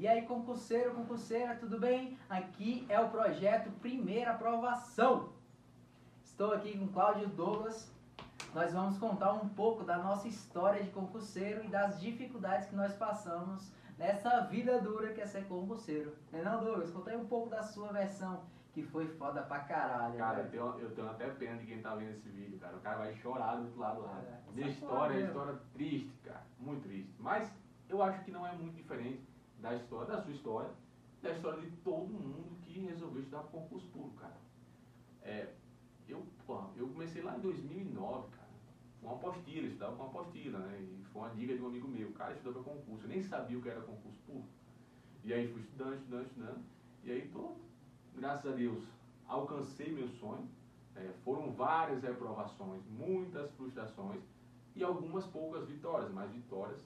E aí, concurseiro, concurseira, tudo bem? Aqui é o projeto Primeira Aprovação. Estou aqui com Cláudio Douglas. Nós vamos contar um pouco da nossa história de concurseiro e das dificuldades que nós passamos nessa vida dura que é ser concurseiro. Não é não, Douglas? Conta aí um pouco da sua versão, que foi foda pra caralho. Cara, eu tenho, eu tenho até pena de quem tá vendo esse vídeo, cara. O cara vai chorar do outro lado lá. É, Minha história é história triste, cara. Muito triste. Mas eu acho que não é muito diferente da história, da sua história, da história de todo mundo que resolveu estudar concurso público, cara. É, eu, eu comecei lá em 2009, cara. Com uma apostila, estudava com uma apostila, né? E foi uma dica de um amigo meu. Cara estudou para concurso. Eu nem sabia o que era concurso público. E aí fui estudando, estudando, estudando. E aí tô, graças a Deus, alcancei meu sonho. É, foram várias reprovações, muitas frustrações e algumas poucas vitórias, mas vitórias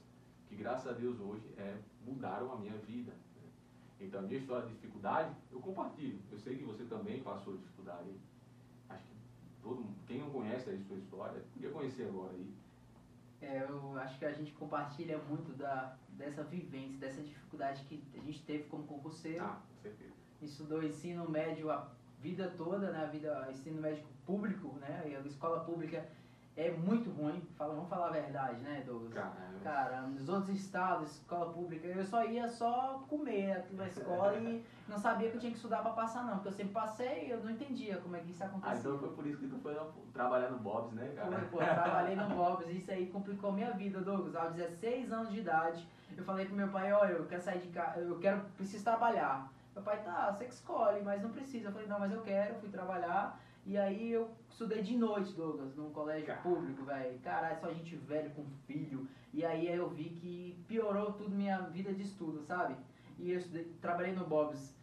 que graças a Deus hoje é, mudaram a minha vida. né? Então a minha história de dificuldade eu compartilho. Eu sei que você também passou dificuldade. Acho que todo quem não conhece a sua história, podia conhecer agora aí. É, eu acho que a gente compartilha muito da, dessa vivência, dessa dificuldade que a gente teve como concurseiro. Ah, com certeza. Estudou ensino médio a vida toda, né? A vida, ensino médio público, né? E a escola pública é muito ruim. Fala, vamos falar a verdade, né, Douglas? Caramba. Cara, nos outros estados, escola pública, eu só ia só comer aqui na escola e não sabia que eu tinha que estudar pra passar, não. Porque eu sempre passei e eu não entendia como é que isso acontecia. Ah, então foi por isso que tu foi trabalhar no Bob's, né, cara? Foi, pô, eu trabalhei no Bob's e isso aí complicou minha vida, Douglas. Aos 16 anos de idade, eu falei pro meu pai, olha, eu quero sair de casa, eu quero, preciso trabalhar. Meu pai, tá, você que escolhe, mas não precisa. Eu falei, não, mas eu quero, fui trabalhar. E aí eu estudei de noite, Douglas, num colégio Cara. público, velho. Caralho, só gente velho com filho. E aí eu vi que piorou tudo minha vida de estudo, sabe? E eu estudei, trabalhei no Bob's.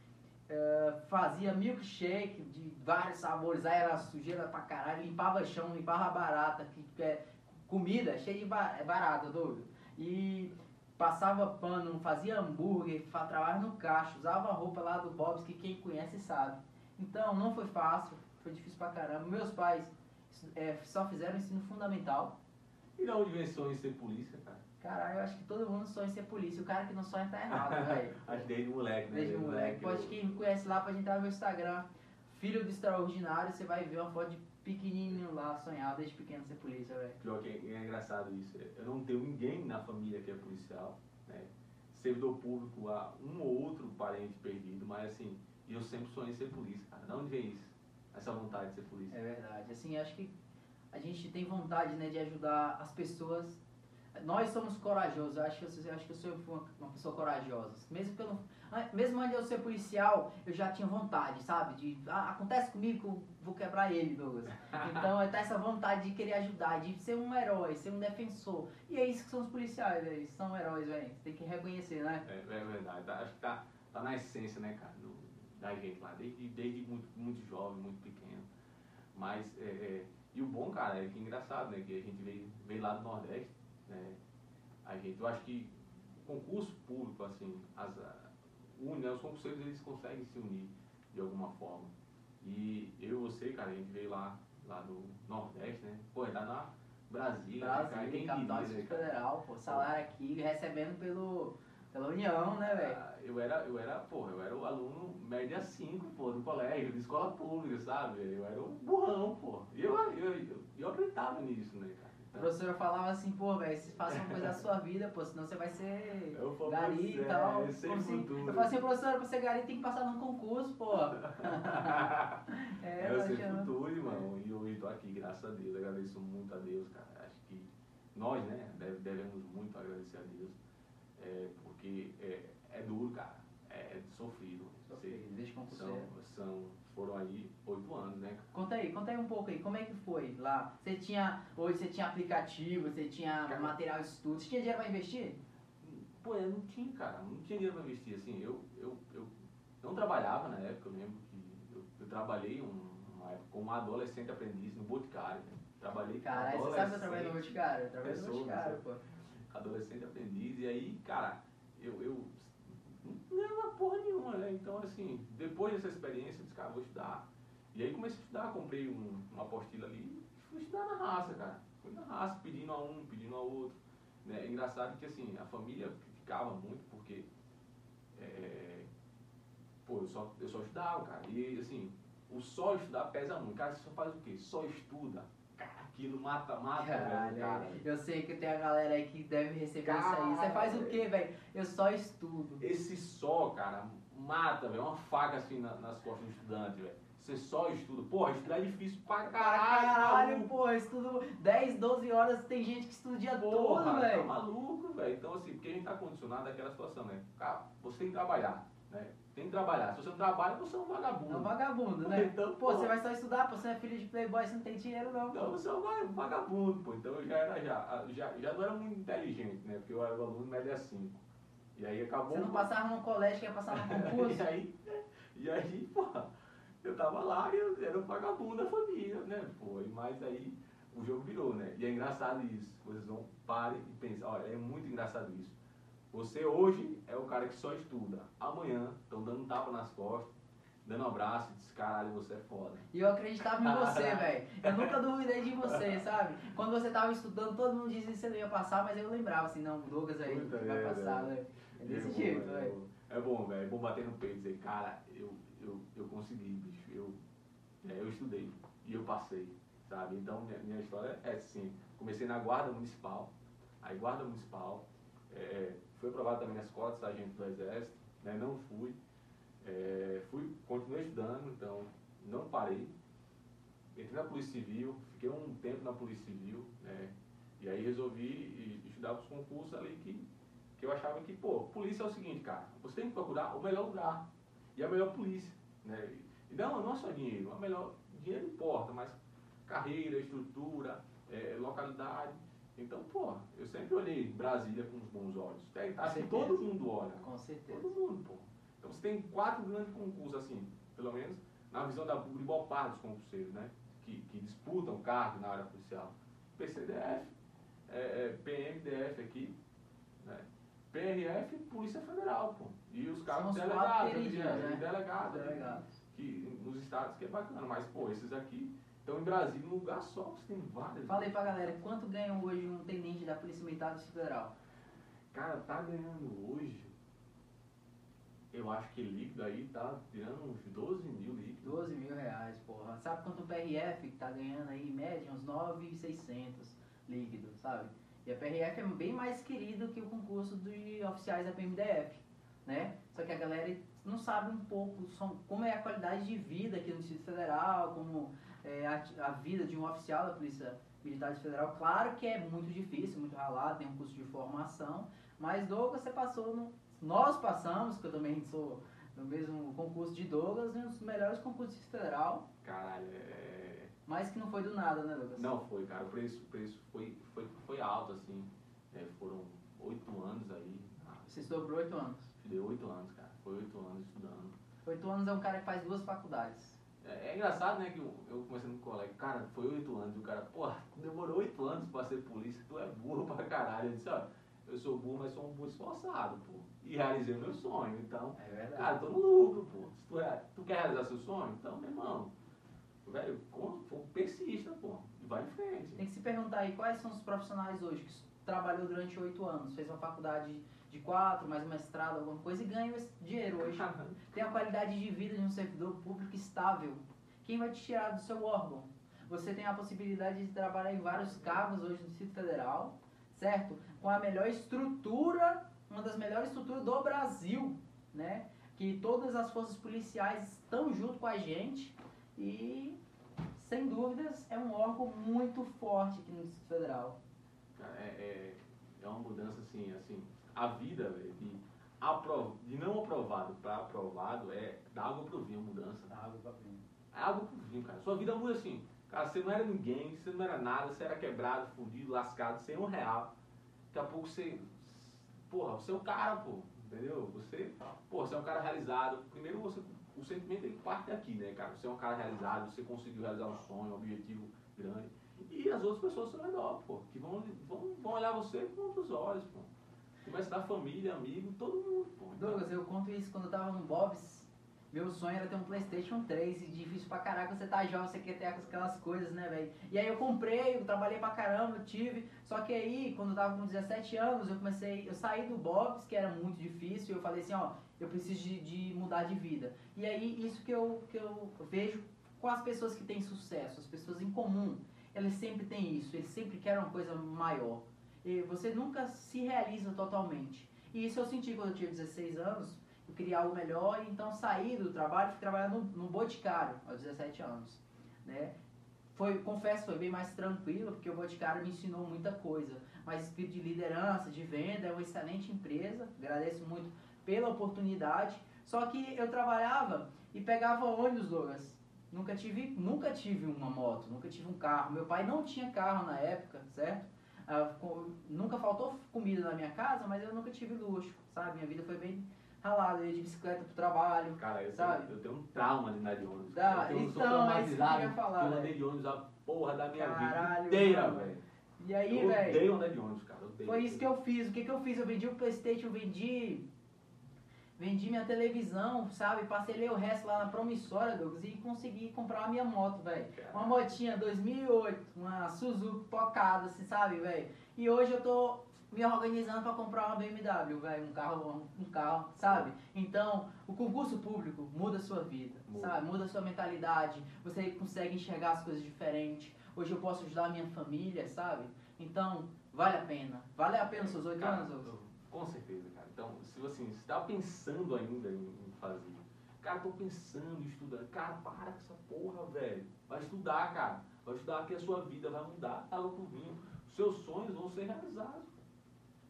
eh, fazia milkshake de vários sabores, aí era sujeira pra caralho, limpava chão, limpava barata, que, é comida cheia de é barata, Douglas. E passava pano, fazia hambúrguer, trabalhava no caixa, usava roupa lá do Bob's, que quem conhece sabe. Então, não foi fácil, foi difícil pra caramba. Meus pais eh, só fizeram ensino fundamental. E da onde vem sonho em ser polícia, cara? Caralho, eu acho que todo mundo sonha em ser polícia. O cara que não sonha tá errado, velho. Acho que desde moleque, né? Desde moleque. Pode eu- quem me conhece lá, pode entrar no meu Instagram. Filho do Extraordinário, você vai ver uma foto de pequenininho lá, sonhar desde pequeno ser polícia, velho. Pior que é, é engraçado isso. Eu não tenho ninguém na família que é policial, né? Servidor público, há um ou outro parente perdido, mas assim, eu sempre sonhei em ser polícia, cara. Da onde vem isso? Essa vontade de ser polícia? É verdade. Assim, acho que a gente tem vontade, né, de ajudar as pessoas. Nós somos corajosos. Eu acho que eu, eu acho que eu sou uma, uma pessoa corajosa. Mesmo pelo, mesmo antes de eu ser policial, eu já tinha vontade, sabe? De ah, acontece comigo que eu vou quebrar ele, Douglas. Então, é ter essa vontade de querer ajudar, de ser um herói, ser um defensor. E é isso que são os policiais, velho. São heróis, velho. Tem que reconhecer, né? É, é verdade. Tá- acho que tá, tá na essência, né, cara, do- da gente lá, desde, desde muito, muito jovem, muito pequeno. Mas, é, é, e o bom, cara, é que é engraçado, né, que a gente veio, veio lá do Nordeste, né, a gente, eu acho que o concurso público, assim, as, une, né, os concurseiros, eles conseguem se unir de alguma forma. E eu e você, cara, a gente veio lá, lá do Nordeste, né, pô, é lá na Brasília, né, cara, Brasil, quem capital diria, né, Distrito cara? Federal, pô. Salário aqui, recebendo pelo, pela União, né, velho? Ah, Eu era, eu era, porra, eu era o aluno média 5, pô, do colégio, de escola pública, sabe? Eu era o burrão, pô. E eu, eu, eu, eu acreditava nisso, né, cara? A professora falava assim, pô, velho, se faça uma coisa da sua vida, pô, senão você vai ser Eu gari e é, tal. sem Como assim? Eu falo assim, professora, pra ser gari tem que passar num concurso, pô. é, eu tá sei achando- futuro, irmão. E eu estou aqui, graças a Deus. Agradeço muito a Deus, cara. Acho que nós, né, deve- devemos muito agradecer a Deus. É, porque é, é duro, cara. É sofrido. Sofrido, desde São, concurseiro. são, foram aí oito anos, né? Conta aí, conta aí um pouco aí, como é que foi lá? Você tinha, hoje você tinha aplicativo, você tinha Cara. material de estudo, você tinha dinheiro pra investir? Pô, eu não tinha, cara, não tinha dinheiro pra investir, assim, eu, eu, eu não trabalhava na época, eu lembro que eu, eu trabalhei um, uma época como adolescente aprendiz no Boticário, né? trabalhei com Caralho, você sabe que eu trabalhei no Boticário? Eu trabalhei no Boticário, pô. adolescente aprendiz, e aí, cara, eu, eu não ganhava porra nenhuma, né? Então, assim, depois dessa experiência, eu disse, cara, vou estudar. E aí comecei a estudar, comprei um, uma apostila ali e fui estudar na raça, cara. Fui na raça, pedindo a um, pedindo a outro. Né? É engraçado que, assim, a família criticava muito, porque é, pô, eu só, eu só estudava, cara. E assim, o só estudar pesa muito. Cara, você só faz o quê? Só estuda. Cara, aquilo mata, mata, Caralho, velho, cara. eu sei que tem a galera aí que deve receber isso aí. Você Caralho. faz o quê, velho? Eu só estudo. Esse só, cara, mata, velho. Uma faca assim na- nas costas do estudante, velho. Você só estuda. Porra, estudar é difícil pra caralho. Caralho, maluco. eu estudo 10, 12 horas, tem gente que estuda o dia Porra, todo, tá velho. maluco, velho. Então, assim, porque a gente tá condicionado àquela situação, né? Cara, você tem que trabalhar, né? Tem que trabalhar. Se você não trabalha, você é um vagabundo. É um vagabundo, né? Então, Pô, pô. você vai só estudar, pô, você não é filho de playboy, você não tem dinheiro não. Então, você é um va- vagabundo, pô. Então, eu já era, já, já, já não era muito inteligente, né? Porque eu era o aluno média 5. E aí acabou... Você não passava no colégio, quer passar no concurso? e aí, e aí, pô, eu tava lá e eu era o vagabundo da família, né? Pô, e mas aí o jogo virou, né? E é engraçado isso. Vocês vão, parem e pensem, olha, é muito engraçado isso. Você hoje é o cara que só estuda. Amanhã estão dando um tapa nas costas, dando um abraço e diz, caralho, você é foda. E eu acreditava em você, velho. Eu nunca duvidei de você, sabe? Quando você tava estudando, todo mundo dizia que você não ia passar, mas eu lembrava assim, não, o Douglas aí Puta vai merda, passar, velho. né? É desse bom, jeito, é velho. É bom, velho. É bom bater no peito e dizer, cara, eu, eu, eu consegui, bicho. Eu, é, eu estudei e eu passei, sabe? Então, minha, minha história é assim. Comecei na guarda municipal. Aí, guarda municipal. é, fui aprovado também na escola de sargento do exército. Né? Não fui. É, fui. Continuei estudando, então não parei. Entrei na Polícia Civil. Fiquei um tempo na Polícia Civil, né? E aí resolvi estudar os concursos ali que que eu achava que, pô, polícia é o seguinte, cara, você tem que procurar o melhor lugar e a melhor polícia, né? E não, não é só dinheiro, a melhor, dinheiro importa, mas carreira, estrutura, eh, localidade. Então, pô, eu sempre olhei Brasília com os bons olhos. Que certeza. todo mundo olha. Com certeza. Todo mundo, pô. Então você tem quatro grandes concursos, assim, pelo menos na visão da igual par dos concurseiros, né? Que, que disputam cargo na área policial. PCDF, é, é, PMDF aqui, né? PRF, Polícia Federal, pô. E os cargos delegados, queridinhos, é, né? delegado, ali, Delegados. que nos estados que é bacana, mas pô, esses aqui estão em Brasília, num lugar só, você tem várias. Fala aí pra galera, quanto ganha hoje um tenente da Polícia Militar do Distrito Federal? Cara, tá ganhando hoje, eu acho que líquido aí tá tirando uns 12 mil líquidos. 12 mil reais, porra. Sabe quanto o PRF tá ganhando aí, em média, uns 9,600 líquido, sabe? E a PRF é bem mais querido que o concurso de oficiais da PMDF, né? Só que a galera não sabe um pouco como é a qualidade de vida aqui no Distrito Federal, como é a, a vida de um oficial da Polícia Militar Federal. Claro que é muito difícil, muito ralado, tem um curso de formação, mas Douglas, você passou no... Nós passamos, que eu também sou no mesmo concurso de Douglas, um dos melhores concursos Distrito Federal, Caralho, é... mas que não foi do nada, né, Douglas? Não foi, cara, o preço, preço foi, foi, foi alto, assim, é, foram oito anos aí, Você estudou por oito anos. deu oito anos, cara, foi oito anos estudando. Oito anos é um cara que faz duas faculdades. É, é engraçado, né, que eu, eu conversando com um colega, cara, foi oito anos, e o cara, porra, demorou oito anos pra ser polícia, tu é burro pra caralho. Eu disse, ó, eu sou burro, mas sou um burro esforçado, pô. E realizei o meu sonho, então, É verdade. cara, tô no lucro, pô. Se tu, é- tu quer realizar seu sonho, então, meu irmão, velho, pô, persista, pô, e vai em frente. Tem que se perguntar aí quais são os profissionais hoje que trabalhou durante oito anos, fez uma faculdade de quatro, mais um mestrado, alguma coisa, e ganham esse dinheiro hoje. Tem a qualidade de vida de um servidor público estável. Quem vai te tirar do seu órgão? Você tem a possibilidade de trabalhar em vários cargos hoje no Distrito Federal, certo? Com a melhor estrutura, uma das melhores estruturas do Brasil, né? Que todas as forças policiais estão junto com a gente e, sem dúvidas, é um órgão muito forte aqui no Distrito Federal. É, é, é uma mudança assim, assim, a vida, velho, de, aprov, de não aprovado para aprovado é da água pro vinho a mudança. Tá, água pra frente. É água pro vinho, cara. Sua vida muda assim. Cara, você não era ninguém, você não era nada, você era quebrado, fudido, lascado, sem um real. Daqui a pouco você. Porra, você é um cara, pô. Entendeu? Você. Pô, você é um cara realizado. Primeiro você. O sentimento ele parte daqui, né, cara? Você é um cara realizado, você conseguiu realizar um sonho, um objetivo grande. E as outras pessoas são redor, pô. Que vão, vão, vão olhar você com outros olhos, pô. Começa a dar família, amigo, todo mundo, Douglas, eu conto isso quando eu tava no Bob's. Meu sonho era ter um Playstation 3 e difícil pra caraca, você tá jovem, você quer ter aquelas coisas, né, velho? E aí eu comprei, eu trabalhei pra caramba, eu tive. Só que aí, quando eu tava com 17 anos, eu comecei, eu saí do Bob's, que era muito difícil, e eu falei assim, ó, eu preciso de, de mudar de vida. E aí, isso que eu, que eu vejo com as pessoas que têm sucesso, as pessoas em comum, eles sempre têm isso, eles sempre querem uma coisa maior. Você nunca se realiza totalmente. E isso eu senti quando eu tinha 16 anos, eu queria algo melhor, então saí do trabalho e fui trabalhar no, no Boticário, aos 17 anos. Né? Foi, confesso, foi bem mais tranquilo, porque o Boticário me ensinou muita coisa. Mas espírito de liderança, de venda, é uma excelente empresa, agradeço muito pela oportunidade. Só que eu trabalhava e pegava ônibus, Douglas. Nunca tive, nunca tive uma moto, nunca tive um carro. Meu pai não tinha carro na época, certo? Ah, nunca faltou comida na minha casa, mas eu nunca tive luxo, sabe? Minha vida foi bem ralada, eu ia de bicicleta pro trabalho. Cara, eu, sabe? Tenho, eu tenho um trauma de andar de ônibus. Dá, eu tenho, então, é isso que eu falar. Eu andei de ônibus a porra da minha Caralho, vida inteira, velho. E aí, velho? Eu odeio andar de ônibus, cara. Foi isso que eu fiz. O que, que eu fiz? Eu vendi o Playstation, eu vendi Vendi minha televisão, sabe? Parcelei o resto lá na promissória, Douglas, e consegui comprar a minha moto, velho. Uma motinha 2008, uma Suzuki tocada, assim, sabe, velho? E hoje eu tô me organizando para comprar uma BMW, velho, um carro, um carro, sabe? Então, o concurso público muda a sua vida, muda. sabe? Muda a sua mentalidade, você consegue enxergar as coisas diferentes. Hoje eu posso ajudar a minha família, sabe? Então, vale a pena. Vale a pena os seus oito anos, Douglas? Com certeza, cara. Então, se assim, você está pensando ainda em, fazer, cara, tô pensando estudar, cara, para com essa porra, velho. Vai estudar, cara. Vai estudar que a sua vida vai mudar, água pro vinho. Seus sonhos vão ser realizados.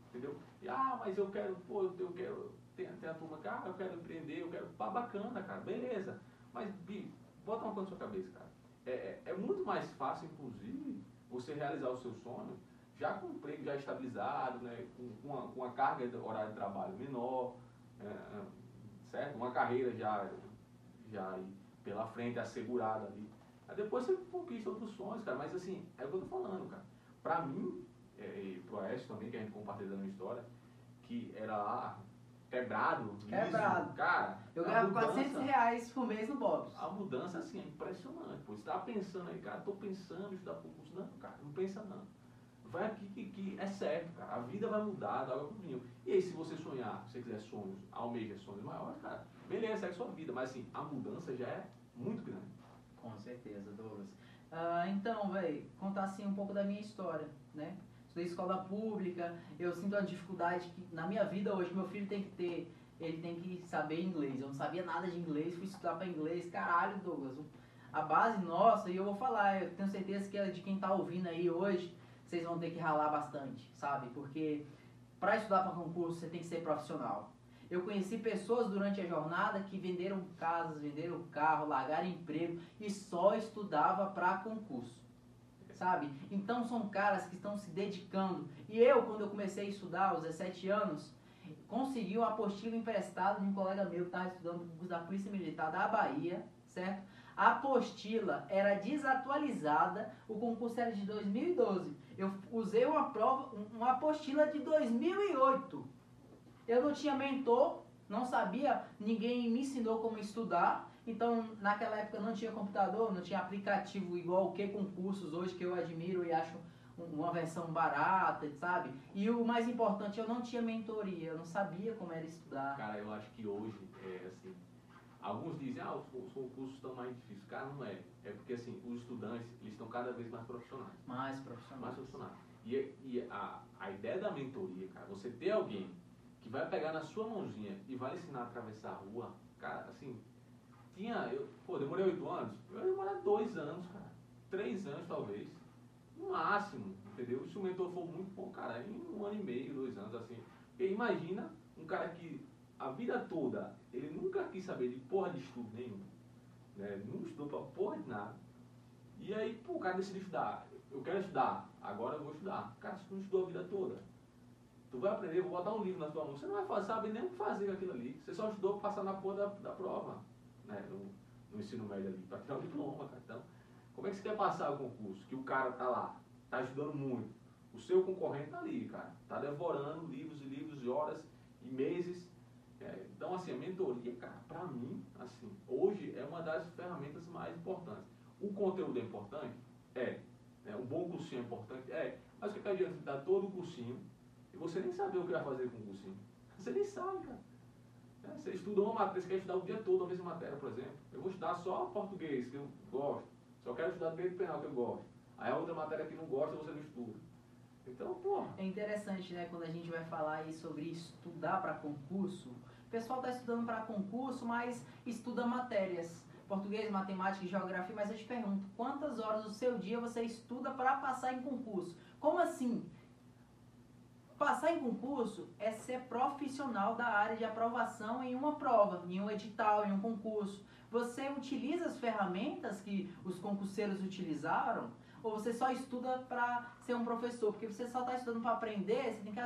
Entendeu? E, ah, mas eu quero, pô, eu quero. Tem, tem a turma, cara, eu quero empreender, eu quero. Pá, bacana, cara, beleza. Mas, Bi, bota uma coisa na sua cabeça, cara. É, é, é muito mais fácil, inclusive, você realizar o seu sonho já com emprego já estabilizado, né, com, com, uma, com uma carga de horário de trabalho menor, é, é, certo? Uma carreira já, já pela frente, assegurada ali. Aí depois você conquista outros sonhos, cara. Mas assim, é o que eu tô falando, cara. Pra mim, é, e pro Oeste também, que a gente compartilhando uma história, que era lá quebrado, quebrado. Liso, cara. Eu ganhava 400 reais por mês no Bob's. A mudança, assim, é impressionante. Pô, você tá pensando aí, cara, tô pensando em estudar concurso. Não, cara, não pensa não vai aqui que, que é certo, cara. A vida vai mudar da água pro vinho. E aí, se você sonhar, se você quiser sonhos, almeja sonhos maiores, cara, beleza, segue sua vida. Mas assim, a mudança já é muito grande. Com certeza, Douglas. Ah, então, velho, contar assim um pouco da minha história, né? Estudei escola pública, eu sinto a dificuldade que na minha vida hoje meu filho tem que ter, ele tem que saber inglês. Eu não sabia nada de inglês, fui estudar para inglês, caralho, Douglas. A base nossa, e eu vou falar, eu tenho certeza que é de quem tá ouvindo aí hoje, vocês vão ter que ralar bastante, sabe? Porque para estudar para concurso você tem que ser profissional. Eu conheci pessoas durante a jornada que venderam casas, venderam carro, largaram emprego e só estudava para concurso. Sabe? Então são caras que estão se dedicando. E eu, quando eu comecei a estudar aos 17 anos, consegui uma apostila emprestada de um colega meu que estava estudando o concurso da Polícia Militar da Bahia, certo? A apostila era desatualizada, o concurso era de 2012. Eu usei uma prova, uma apostila de 2008. Eu não tinha mentor, não sabia, ninguém me ensinou como estudar. Então, naquela época não tinha computador, não tinha aplicativo igual o que concursos hoje que eu admiro e acho uma versão barata, sabe? E o mais importante, eu não tinha mentoria, eu não sabia como era estudar. Cara, eu acho que hoje, é assim, alguns dizem, ah, os, os concursos estão mais difíceis. Cara, não é. É porque, assim, os estudantes, eles estão cada vez mais profissionais. Mais profissionais. Mais profissionais. E, e a, a ideia da mentoria, cara, você ter alguém que vai pegar na sua mãozinha e vai ensinar a atravessar a rua, cara, assim, tinha, eu, pô, demorei oito anos, eu ia demorar dois anos, cara, três anos talvez, no máximo, entendeu? Se o mentor for muito bom, cara, em um ano e meio, dois anos, assim, porque imagina um cara que a vida toda, ele nunca quis saber de porra de estudo nenhum, né? Não estudou pra porra de nada. E aí, pô, o cara decidiu estudar. Eu quero estudar, agora eu vou estudar. Cara, tu não estudou a vida toda, tu vai aprender, vou botar um livro na tua mão. Você não vai fazer, saber nem o que fazer com aquilo ali. Você só estudou pra passar na porra da, da prova, né? No, no ensino médio ali, pra tirar o diploma, cara. Então, como é que você quer passar o concurso? Que o cara tá lá, tá estudando muito. O seu concorrente tá ali, cara. Tá devorando livros e livros e horas e meses. É, então, assim, a mentoria, cara, pra mim, assim, hoje é uma das ferramentas mais importantes. O conteúdo é importante? É. é um bom cursinho é importante? É. Mas o que, que adianta dar todo o cursinho e você nem saber o que vai fazer com o cursinho? Você nem sabe, cara. É, você estudou uma matéria, você quer estudar o dia todo a mesma matéria, por exemplo. Eu vou estudar só português, que eu gosto. Só quero estudar direito penal, que eu gosto. Aí a outra matéria que não gosta, você não estuda. Então, pô. É interessante, né, quando a gente vai falar aí sobre estudar para concurso. Pessoal está estudando para concurso, mas estuda matérias. Português, matemática e geografia, mas eu te pergunto, quantas horas do seu dia você estuda para passar em concurso? Como assim? Passar em concurso é ser profissional da área de aprovação em uma prova, em um edital, em um concurso. Você utiliza as ferramentas que os concurseiros utilizaram ou você só estuda para ser um professor? Porque você só está estudando para aprender, você tem que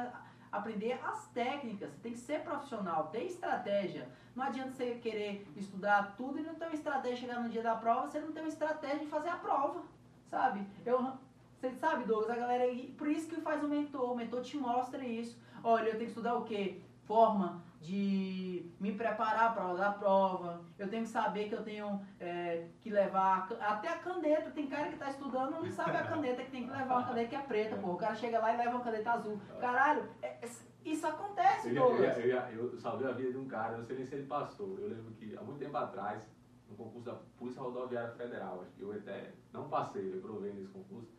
aprender as técnicas, você tem que ser profissional, ter estratégia. Não adianta você querer estudar tudo e não ter uma estratégia chegar no dia da prova, você não tem uma estratégia de fazer a prova, sabe? Eu, você sabe, Douglas, a galera, por isso que faz o mentor, o mentor te mostra isso. Olha, eu tenho que estudar o quê? Forma de me preparar para a prova, eu tenho que saber que eu tenho é, que levar até a caneta. Tem cara que está estudando não sabe a caneta que tem que levar uma caneta que é preta, pô. O cara chega lá e leva uma caneta azul. Caralho, é, é, isso acontece, eu, eu, eu, eu, eu salvei a vida de um cara, eu não sei nem se ele passou. Eu lembro que há muito tempo atrás, no concurso da Polícia Rodoviária Federal, acho que eu até não passei, eu provei nesse concurso.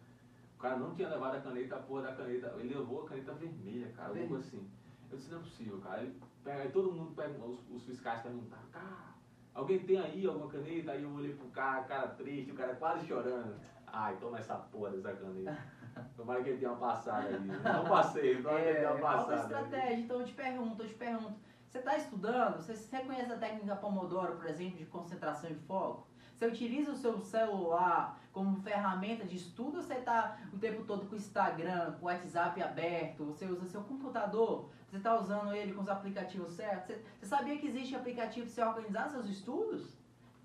O cara não tinha levado a caneta, a porra da caneta, ele levou a caneta vermelha, cara, algo assim. Eu disse, não é possível, cara. Ele pega, aí todo mundo pega, os, os fiscais perguntaram, cara, alguém tem aí alguma caneta? Aí eu olhei pro cara, cara triste, o cara quase chorando. Ai, toma essa porra dessa caneta. Tomara que ele tenha uma passada aí. Não passei, tomara é, que ele tenha uma passada. Falta estratégia, aí. então eu te pergunto, eu te pergunto. Você está estudando? Você, você conhece a técnica Pomodoro, por exemplo, de concentração e foco? Você utiliza o seu celular como ferramenta de estudo ou você está o tempo todo com o Instagram, com o WhatsApp aberto? Você usa seu computador? Você está usando ele com os aplicativos certos? Você, sabia que existe aplicativo para você organizar seus estudos?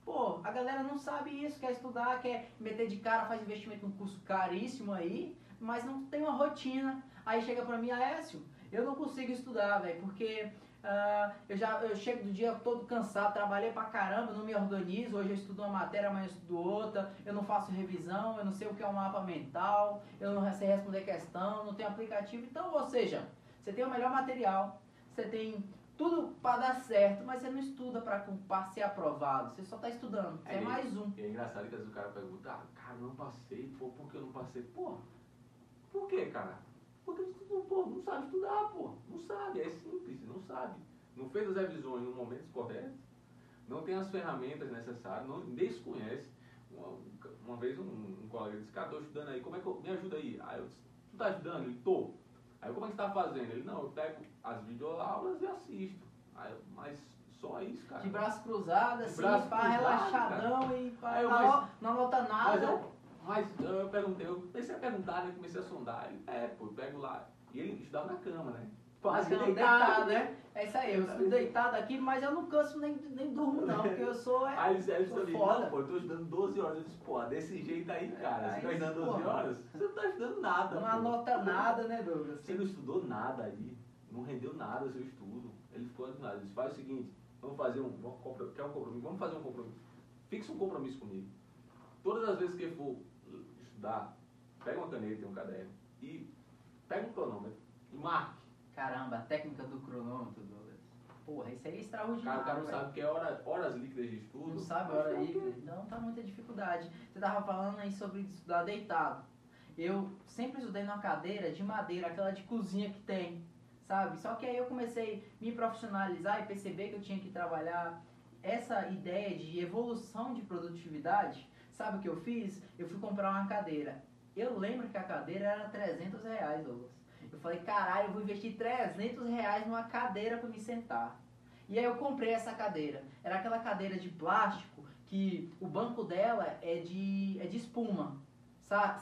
Pô, a galera não sabe isso, quer estudar, quer meter de cara, faz investimento num curso caríssimo aí, mas não tem uma rotina. Aí chega pra mim, Aécio, eu não consigo estudar, velho, porque Uh, eu já eu chego do dia todo cansado, trabalhei pra caramba, não me organizo. Hoje eu estudo uma matéria, amanhã eu estudo outra. Eu não faço revisão, eu não sei o que é um mapa mental, eu não sei responder questão, não tenho aplicativo. Então, ou seja, você tem o melhor material, você tem tudo para dar certo, mas você não estuda para ser aprovado. Você só está estudando. Você é, é mais um. é engraçado que às vezes o cara pergunta, ah, cara, não passei, pô, por que eu não passei? Pô, por que, cara? Porque tu pô, não sabe estudar, pô. Não sabe, é simples, não sabe. Não fez as revisões no momento correto, não tem as ferramentas necessárias, não desconhece. Uma, uma vez um, um, colega disse, cara, tô estudando aí, como é que eu, me ajuda aí? Aí eu disse, tu tá ajudando? Ele, tô. Aí como é que você tá fazendo? Ele, não, eu pego as videoaulas e assisto. Aí, mas só isso, cara. De braço cruzado, assim, braço pá, cruzado, relaxadão cara. e pá, não, não anota nada. Mas eu, mas eu perguntei, eu comecei a perguntar, né? Comecei a sondar. Ele, é, pô, eu pego lá. E ele estudava na cama, né? Quase deitado, deitado, né? É isso aí, eu estou deitado aqui, mas eu não canso nem, nem durmo não, porque eu sou, é, aí, ele sou foda. Não, pô, eu tô estudando 12 horas. Eu disse, pô, desse jeito aí, cara, é, você tá estudando 12 horas? Você não tá estudando nada, Não pô. anota nada, né, Douglas? Você não estudou nada aí, não rendeu nada o seu estudo. Ele ficou nada. Ele disse, faz o seguinte, vamos fazer um, vamos, quer um compromisso? Vamos fazer um compromisso. Fixa um compromisso comigo. Todas as vezes que for estudar, pega uma caneta e um caderno e pega um cronômetro e marque. Caramba, a técnica do cronômetro, Douglas. Porra, isso aí é extraordinário. Cara, o cara não sabe o que é hora, horas líquidas de estudo. Não sabe hora líquida, então tá muita dificuldade. Você tava falando aí sobre estudar deitado. Eu sempre estudei numa cadeira de madeira, aquela de cozinha que tem, sabe? Só que aí eu comecei a me profissionalizar e perceber que eu tinha que trabalhar essa ideia de evolução de produtividade Sabe o que eu fiz? Eu fui comprar uma cadeira. Eu lembro que a cadeira era 300 reais, Douglas. Eu falei, caralho, eu vou investir 300 reais numa cadeira para me sentar. E aí eu comprei essa cadeira. Era aquela cadeira de plástico que o banco dela é de, é de espuma.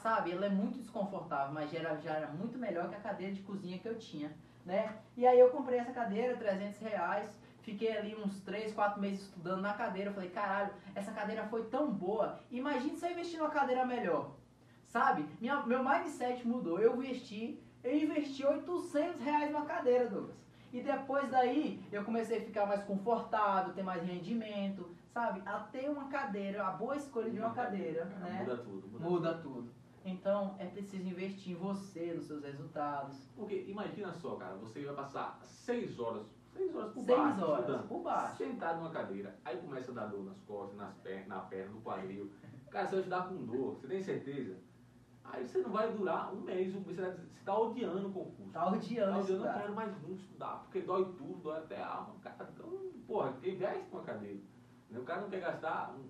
Sabe? Ela é muito desconfortável, mas já era, já era muito melhor que a cadeira de cozinha que eu tinha. Né? E aí eu comprei essa cadeira, 300 reais. Fiquei ali uns 3, 4 meses estudando na cadeira. Falei, caralho, essa cadeira foi tão boa. Imagine se eu investir numa cadeira melhor. Sabe? Minha, meu mindset mudou. Eu investi, eu investi 800 reais numa cadeira, Douglas. E depois daí eu comecei a ficar mais confortável, ter mais rendimento, sabe? A ter uma cadeira, a boa escolha de uma cadeira, né? Muda tudo. Muda, Muda tudo. tudo. Então é preciso investir em você, nos seus resultados. Porque imagina só, cara, você vai passar seis horas, seis horas por Seis baixo, horas estudando, por baixo. sentado numa cadeira, aí começa a dar dor nas costas, nas pernas, na perna, no quadril. Cara, você vai estudar com dor, você tem certeza? Aí você não vai durar um mês, um mês, você está odiando o concurso. Tá odiando Tá odiando, eu não quero mais nunca estudar, porque dói tudo, dói até a alma. Cara, então, porra, investe com a cadeira. né? O cara não quer gastar, um,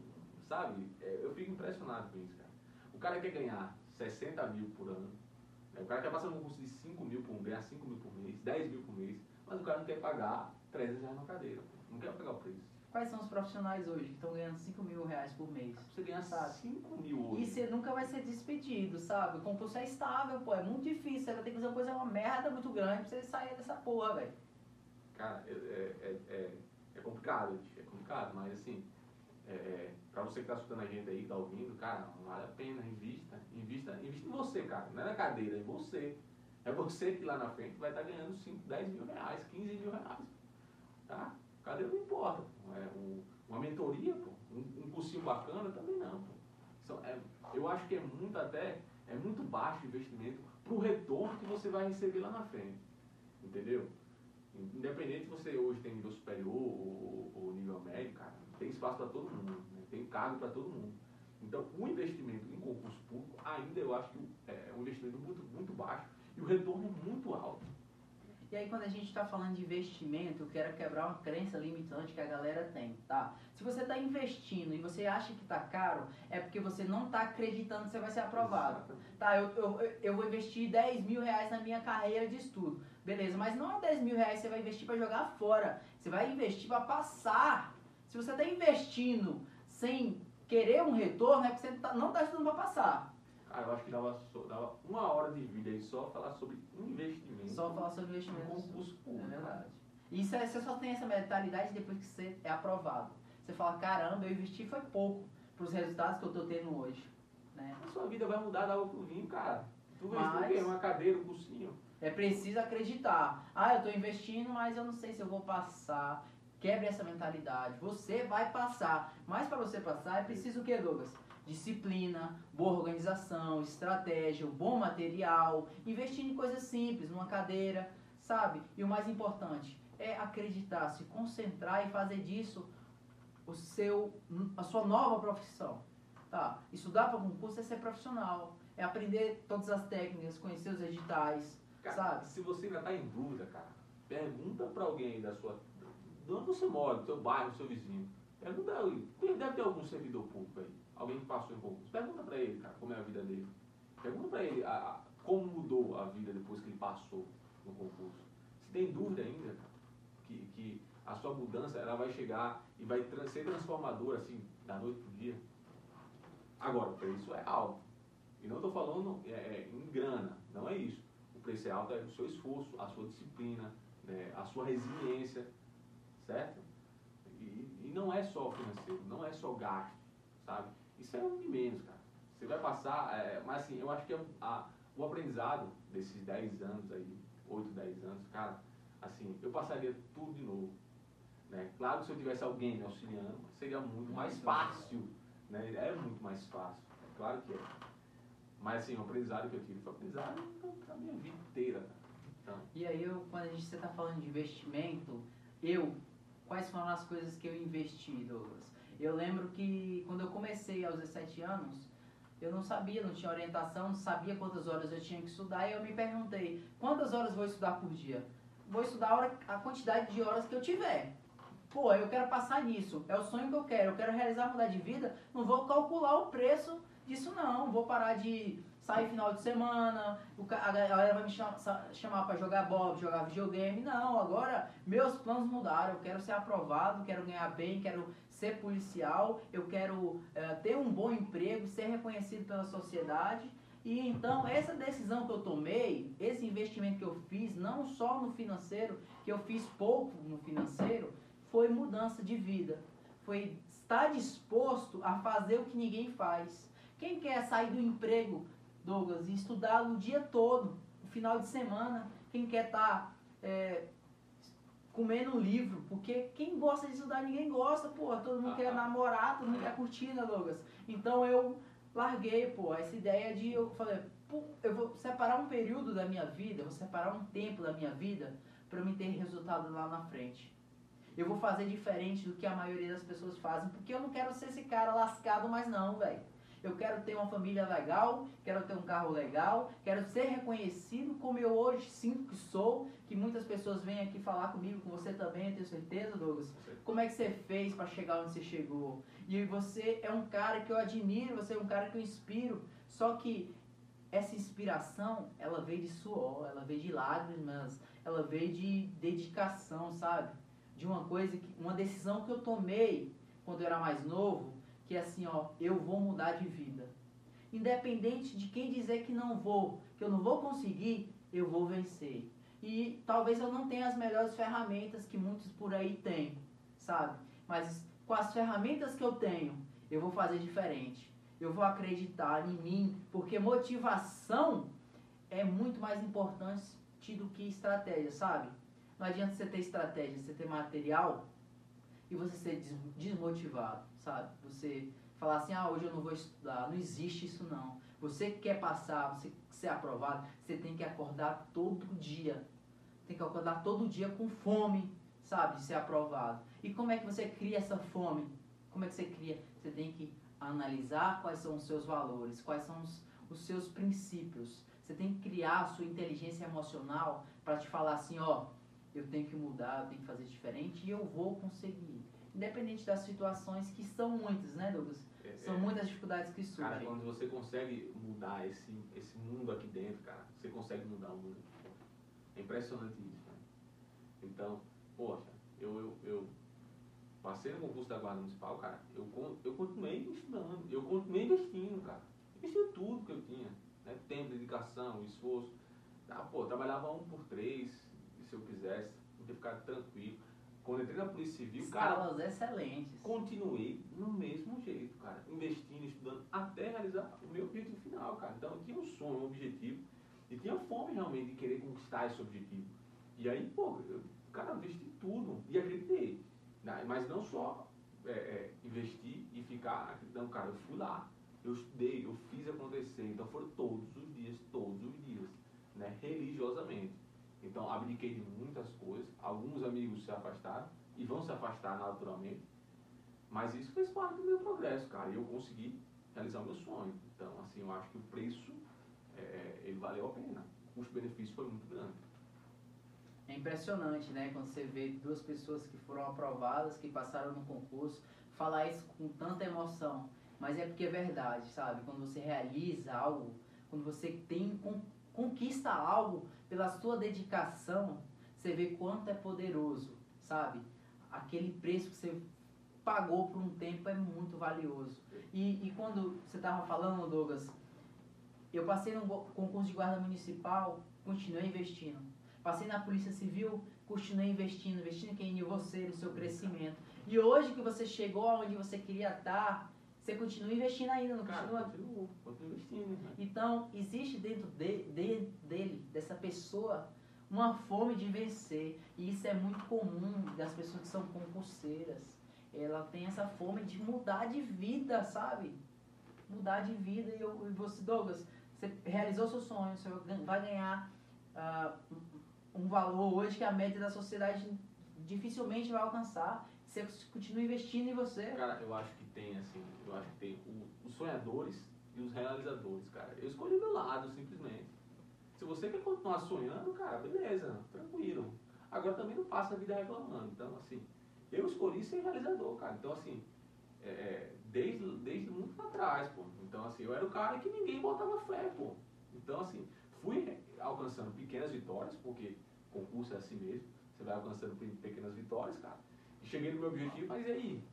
sabe? É, Eu fico impressionado com isso, cara. O cara quer ganhar 60 mil por ano. né? O cara quer passar num curso de 5 mil por ganhar 5 mil por mês, 10 mil por mês, mas o cara não quer pagar 300 reais na cadeira. Não quer pagar o preço. Quais são os profissionais hoje que estão ganhando 5 mil reais por mês? Você ganhar Sabe. 5 mil hoje. E você nunca vai ser despedido, sabe? O concurso é estável, pô. É muito difícil. Você vai ter que fazer uma coisa, uma merda muito grande pra você sair dessa porra, velho. Cara, é, é, é, é- é complicado, é complicado, mas assim, é, é, pra você que tá escutando a gente aí, tá ouvindo, cara, vale a pena, invista, invista, invista em você, cara, não é na cadeira, é em você. É você que lá na frente vai estar ganhando 5, 10 mil reais, 15 mil reais. Tá? Cadeira não importa. É, um- uma mentoria, pô, um, um cursinho bacana também não. Pô. São- é- eu acho que é muito até, é muito baixo o investimento pro retorno que você vai receber lá na frente. Entendeu? Independente se você hoje tem nível superior ou, ou nível médio, cara, tem espaço para todo mundo, né? tem cargo para todo mundo. Então, o investimento em concurso público, ainda eu acho que é um investimento muito, muito baixo e o retorno é muito alto. E aí quando a gente está falando de investimento, eu quero quebrar uma crença limitante que a galera tem, tá? Se você está investindo e você acha que está caro, é porque você não está acreditando que você vai ser aprovado. Tá, eu, eu, eu vou investir 10 mil reais na minha carreira de estudo. Beleza, mas não é 10 mil reais que você vai investir para jogar fora. Você vai investir para passar. Se você está investindo sem querer um retorno, é porque você tá- não está estudando para passar. Cara, eu acho que dava, só- dava uma hora de vídeo aí só falar sobre investimento. Só falar sobre investimento. concurso É público. verdade. Isso é, você só tem essa mentalidade depois que você é aprovado. Você fala, caramba, eu investi foi pouco para os resultados que eu tô tendo hoje. Né? A sua vida vai mudar da água pro vinho, cara. Tu Mas- quê? Uma cadeira, um cursinho. É preciso acreditar. Ah, eu estou investindo, mas eu não sei se eu vou passar. Quebre essa mentalidade. Você vai passar. Mas para você passar é preciso o que, Douglas? Disciplina, boa organização, estratégia, um bom material, investir em coisas simples, numa cadeira, sabe? E o mais importante é acreditar, se concentrar e fazer disso o seu, a sua nova profissão. Tá? Estudar para concurso é ser profissional, é aprender todas as técnicas, conhecer os editais, Cara, sabe? se você ainda tá em dúvida, cara, pergunta pra alguém da sua. De onde você mora, do seu bairro, do seu vizinho. Pergunta. Deve ter algum servidor público aí. Alguém que passou em concurso. Pergunta pra ele, cara, como é a vida dele. Pergunta pra ele a, a- como mudou a vida depois que ele passou no concurso. Se tem dúvida ainda, que, que a sua mudança ela vai chegar e vai ser transformadora assim, da noite pro dia. Agora, o preço é alto. E não estou falando é, é, em grana, não é isso. O preço é alto é o seu esforço, a sua disciplina, né, a sua resiliência, certo? E, e não é só financeiro, não é só gasto, sabe? Isso é um de menos, cara. Você vai passar, é, mas assim, eu acho que é a- o aprendizado desses 10 anos aí, 8, 10 anos, cara, assim, eu passaria tudo de novo. Né? Claro que se eu tivesse alguém me auxiliando, seria muito mais fácil. Né? É muito mais fácil, é claro que é. Mas assim, o aprendizado que eu tive foi aprendizado da minha vida inteira. Então, E aí, eu, quando a gente está falando de investimento, eu, quais foram as coisas que eu investi, Douglas? Eu lembro que quando eu comecei aos 17 anos, eu não sabia, não tinha orientação, não sabia quantas horas eu tinha que estudar, e eu me perguntei, quantas horas vou estudar por dia? Vou estudar a, hora, a quantidade de horas que eu tiver. Pô, eu quero passar nisso, é o sonho que eu quero, eu quero realizar mudar de vida, não vou calcular o preço disso não, vou parar de sair final de semana, a galera vai me chamar, para jogar bob, jogar videogame. Não, agora meus planos mudaram. Eu quero ser aprovado, quero ganhar bem, quero ser policial, eu quero eh, ter um bom emprego, ser reconhecido pela sociedade. E então, essa decisão que eu tomei, esse investimento que eu fiz, não só no financeiro, que eu fiz pouco no financeiro, foi mudança de vida. Foi estar disposto a fazer o que ninguém faz. Quem quer sair do emprego Douglas, e estudar o dia todo, no final de semana. Quem quer estar comendo um livro, porque quem gosta de estudar, ninguém gosta, pô, todo mundo Ah, quer ah. namorar, todo mundo quer curtir, né, Douglas? Então eu larguei, pô, essa ideia de, eu falei, pô, eu vou separar um período da minha vida, eu vou separar um tempo da minha vida para me ter resultado lá na frente. Eu vou fazer diferente do que a maioria das pessoas fazem, porque eu não quero ser esse cara lascado mais não, velho. Eu quero ter uma família legal, quero ter um carro legal, quero ser reconhecido como eu hoje sinto que sou, que muitas pessoas vêm aqui falar comigo, com você também, eu tenho certeza, Douglas. Como é que você fez para chegar onde você chegou? E você é um cara que eu admiro, você é um cara que eu inspiro. Só que essa inspiração, ela veio de suor, ela veio de lágrimas, ela veio de dedicação, sabe? De uma coisa, que, uma decisão que eu tomei quando eu era mais novo, que é assim, ó, eu vou mudar de vida. Independente de quem dizer que não vou, que eu não vou conseguir, eu vou vencer. E talvez eu não tenha as melhores ferramentas que muitos por aí têm, sabe? Mas com as ferramentas que eu tenho, eu vou fazer diferente. Eu vou acreditar em mim, porque motivação é muito mais importante do que estratégia, sabe? Não adianta você ter estratégia, você ter material e você ser des- desmotivado, sabe? Você falar assim, ah, hoje eu não vou estudar. Não existe isso não. Você quer passar, você quer ser aprovado, você tem que acordar todo dia. Tem que acordar todo dia com fome, sabe, de ser aprovado. E como é que você cria essa fome? Como é que você cria? Você tem que analisar quais são os seus valores, quais são os, os seus princípios. Você tem que criar a sua inteligência emocional para te falar assim, ó, eu tenho que mudar, eu tenho que fazer diferente e eu vou conseguir. Independente das situações que são muitas, né, Douglas? É, São é, muitas dificuldades que Cara, surgem. quando você consegue mudar esse, esse mundo aqui dentro, cara, você consegue mudar o mundo. É impressionante isso, cara. Então, poxa, eu, eu, eu passei no concurso da Guarda Municipal, cara, eu, eu continuei estudando, eu continuei investindo, cara. Investi tudo que eu tinha, né? Tempo, dedicação, esforço. Ah, pô, trabalhava um por três, se eu quisesse, ter ficado tranquilo. Quando entrei na Polícia Civil, cara, Escalas excelentes. continuei no mesmo jeito, cara, investindo, estudando, até realizar o meu objetivo final, cara. Então eu tinha um sonho, um objetivo, e tinha fome realmente de querer conquistar esse objetivo. E aí, pô, eu, cara, investi tudo e acreditei. né? Mas não só é, é, investir e ficar acreditando, cara, eu fui lá, eu estudei, eu fiz acontecer. Então foram todos os dias, todos os dias, né, religiosamente. Então abdiquei de muitas coisas, alguns amigos se afastaram e vão se afastar naturalmente. Mas isso fez parte do meu progresso, cara. E eu consegui realizar o meu sonho. Então, assim, eu acho que o preço, é, ele valeu a pena. O custo-benefício foi muito grande. É impressionante, né? Quando você vê duas pessoas que foram aprovadas, que passaram no concurso, falar isso com tanta emoção. Mas é porque é verdade, sabe? Quando você realiza algo, quando você tem con- conquista algo pela sua dedicação, você vê quanto é poderoso, sabe? Aquele preço que você pagou por um tempo é muito valioso. E, e quando você estava falando, Douglas, eu passei no concurso de guarda municipal, continuei investindo. Passei na Polícia Civil, continuei investindo, investindo em você, no seu crescimento. E hoje que você chegou aonde você queria estar, você continua investindo ainda, não Cara, continua? continuo, continuo investindo. Né? Então, existe dentro de, de- dele, dessa pessoa, uma fome de vencer. E isso é muito comum das pessoas que são concurseiras. Ela tem essa fome de mudar de vida, sabe? Mudar de vida. E, eu, e você, Douglas, você realizou seu sonho, você vai ganhar um um valor hoje que a média da sociedade dificilmente vai alcançar. Você continua investindo em você. Cara, eu acho que tem, assim, eu acho que tem o- os sonhadores e os realizadores, cara. Eu escolhi o meu lado, simplesmente. Se você quer continuar sonhando, cara, beleza, tranquilo. Agora também não passa a vida reclamando. Então, assim, eu escolhi ser realizador, cara. Então, assim, é, é, desde, desde muito pra trás, pô. Então, assim, eu era o cara que ninguém botava fé, pô. Então, assim, fui alcançando pequenas vitórias, porque concurso é assim mesmo. Você vai alcançando pe- pequenas vitórias, cara. Cheguei no meu objetivo, mas e aí?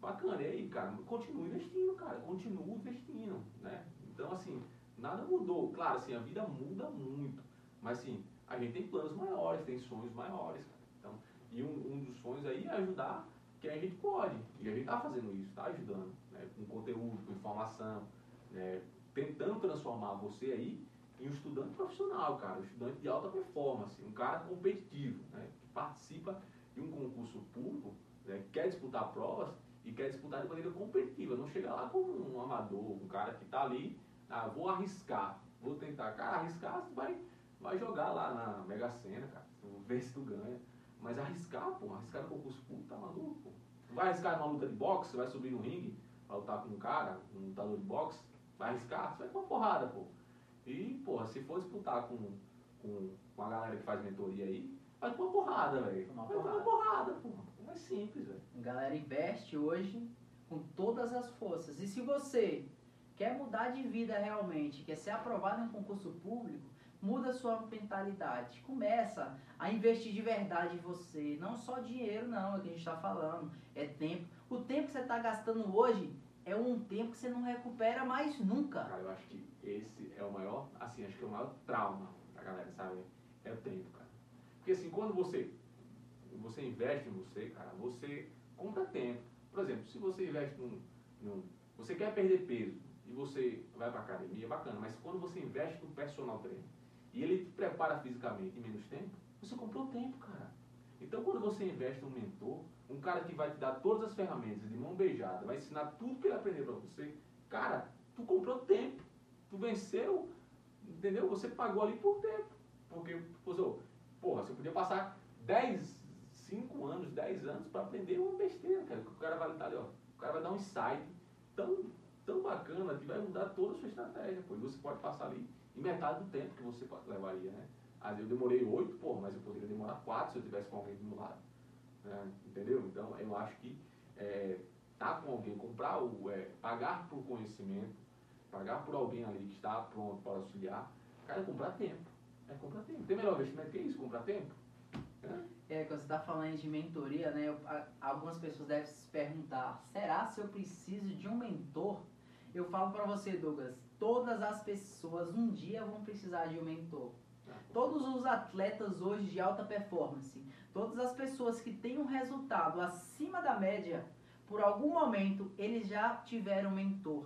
Bacana, e aí, cara? Continuo investindo, cara. Continuo investindo, né? Então, assim, nada mudou. Claro, assim, a vida muda muito. Mas, assim, a gente tem planos maiores, tem sonhos maiores, cara. Então, e um, um dos sonhos aí é ajudar quem a gente pode. E a gente tá fazendo isso, tá ajudando, né? Com conteúdo, com informação, né? Tentando transformar você aí em um estudante profissional, cara. Um estudante de alta performance, um cara competitivo, né? Que participa de um concurso público, né, quer disputar provas e quer disputar de maneira competitiva. Não chega lá como um amador, um cara que está ali, ah, vou arriscar, vou tentar. Cara, arriscar, você vai, vai jogar lá na Mega Sena, cara, ver se tu ganha. Mas arriscar, pô, arriscar no concurso público, tá maluco, pô. Vai arriscar numa luta de boxe, você vai subir no ringue, vai lutar com um cara, um lutador de boxe, vai arriscar, você vai com uma porrada, pô. E, porra, se for disputar com, com, com a galera que faz mentoria aí, com uma porrada, velho. Vai com uma porrada, pô. É simples, velho. A galera investe hoje com todas as forças. E se você quer mudar de vida realmente, quer ser aprovado em um concurso público, muda a sua mentalidade. Começa a investir de verdade em você. Não só dinheiro, não, é o que a gente está falando. É tempo. O tempo que você está gastando hoje é um tempo que você não recupera mais nunca. Cara, eu acho que esse é o maior, assim, acho que é o maior trauma da galera, sabe? É o tempo, cara. Porque assim, quando você, você investe em você, cara, você compra tempo. Por exemplo, se você investe num, num você quer perder peso e você vai pra academia, bacana, mas quando você investe no personal trainer e ele te prepara fisicamente em menos tempo, você comprou tempo, cara. Então quando você investe num mentor, um cara que vai te dar todas as ferramentas de mão beijada, vai ensinar tudo que ele aprendeu para você, cara, tu comprou tempo. Tu venceu, entendeu? Você pagou ali por tempo. Porque, porra, você podia passar 10, 5 anos, 10 anos para aprender uma besteira, cara. O cara vai estar ali, ó. O cara vai dar um insight tão, tão bacana que vai mudar toda a sua estratégia. E você pode passar ali em metade do tempo que você levaria, né? Às vezes eu demorei 8, pô, mas eu poderia demorar 4 se eu tivesse com alguém do meu lado. Né? Entendeu? Então eu acho que é, tá com alguém, comprar o, é, pagar por conhecimento, pagar por alguém ali que está pronto para auxiliar, cara, é comprar tempo. É comprar tempo. Tem melhor investimento que isso, comprar tempo? É, quando você está falando de mentoria, né? Eu, algumas pessoas devem se perguntar, será se eu preciso de um mentor? Eu falo para você, Douglas, todas as pessoas um dia vão precisar de um mentor. Ah, Todos os atletas hoje de alta performance, todas as pessoas que têm um resultado acima da média, por algum momento eles já tiveram um mentor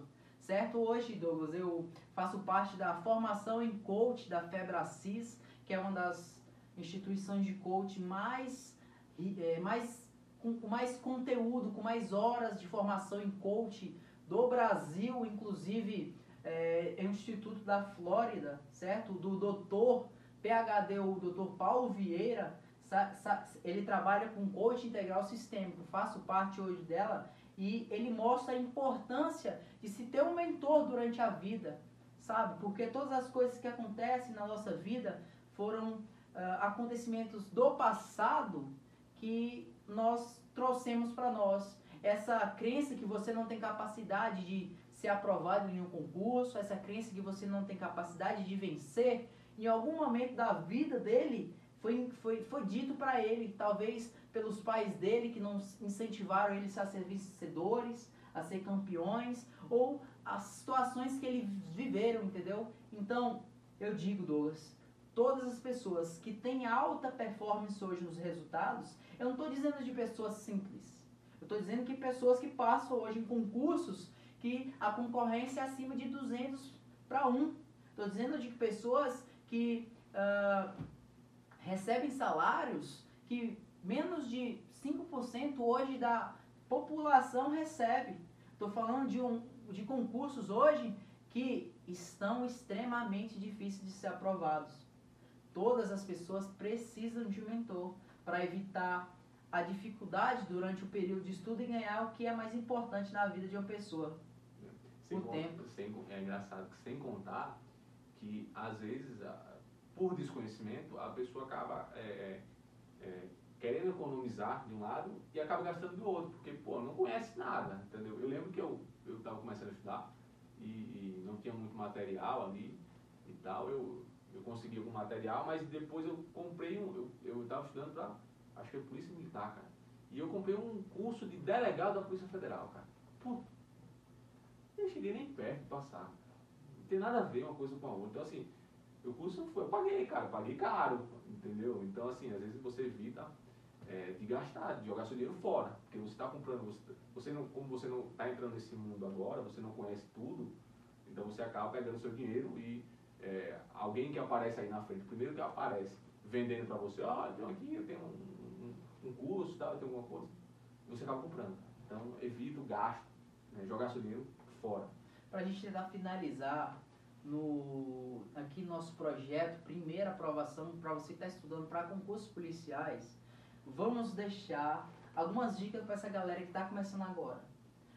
certo? Hoje, Douglas, eu faço parte da formação em coach da Febracis, que é uma das instituições de coach mais, é, mais com, mais conteúdo, com mais horas de formação em coach do Brasil, inclusive é, é o Instituto da Flórida, certo? Do doutor PhD, o doutor Paulo Vieira, ele trabalha com coach integral sistêmico, faço parte hoje dela e ele mostra a importância de se ter um mentor durante a vida, sabe? Porque todas as coisas que acontecem na nossa vida foram uh, acontecimentos do passado que nós trouxemos para nós. Essa crença que você não tem capacidade de ser aprovado em um concurso, essa crença que você não tem capacidade de vencer, em algum momento da vida dele foi, foi, foi dito para ele, talvez pelos pais dele que não incentivaram eles a ser vencedores, a ser campeões, ou as situações que eles viveram, entendeu? Então, eu digo, Douglas, todas as pessoas que têm alta performance hoje nos resultados, eu não estou dizendo de pessoas simples. Eu estou dizendo que pessoas que passam hoje em concursos que a concorrência é acima de 200 para 1. Estou dizendo de pessoas que uh, recebem salários que menos de 5% hoje da população recebe. Estou falando de, um, de concursos hoje que estão extremamente difíceis de ser aprovados. Todas as pessoas precisam de um mentor para evitar a dificuldade durante o período de estudo e ganhar o que é mais importante na vida de uma pessoa. Sem o conta, tempo. Sem, é engraçado que sem contar que às vezes por desconhecimento a pessoa acaba é, é, é querendo economizar de um lado e acaba gastando do outro, porque, pô, não conhece nada, entendeu? Eu lembro que eu estava começando a estudar e, e, não tinha muito material ali e tal, eu, eu consegui algum material, mas depois eu comprei um, eu estava estudando para, acho que é Polícia Militar, cara, e eu comprei um curso de delegado da Polícia Federal, cara. Pô, eu cheguei nem perto de passar. Não tem nada a ver uma coisa com a outra. Então, assim, o curso foi, eu paguei, cara, paguei caro, entendeu? Então, assim, às vezes você evita é, de gastar, de jogar seu dinheiro fora. Porque você está comprando, você, você não, como você não está entrando nesse mundo agora, você não conhece tudo, então você acaba pegando seu dinheiro e é, alguém que aparece aí na frente, primeiro que aparece vendendo para você, eu tenho aqui, eu tenho um, um curso, tal, vai ter alguma coisa, você acaba comprando. Então, evita o gasto, né? jogar seu dinheiro fora. Para a gente tentar finalizar, no, aqui no nosso projeto, primeira aprovação, para você que está estudando para concursos policiais, vamos deixar algumas dicas para essa galera que está começando agora.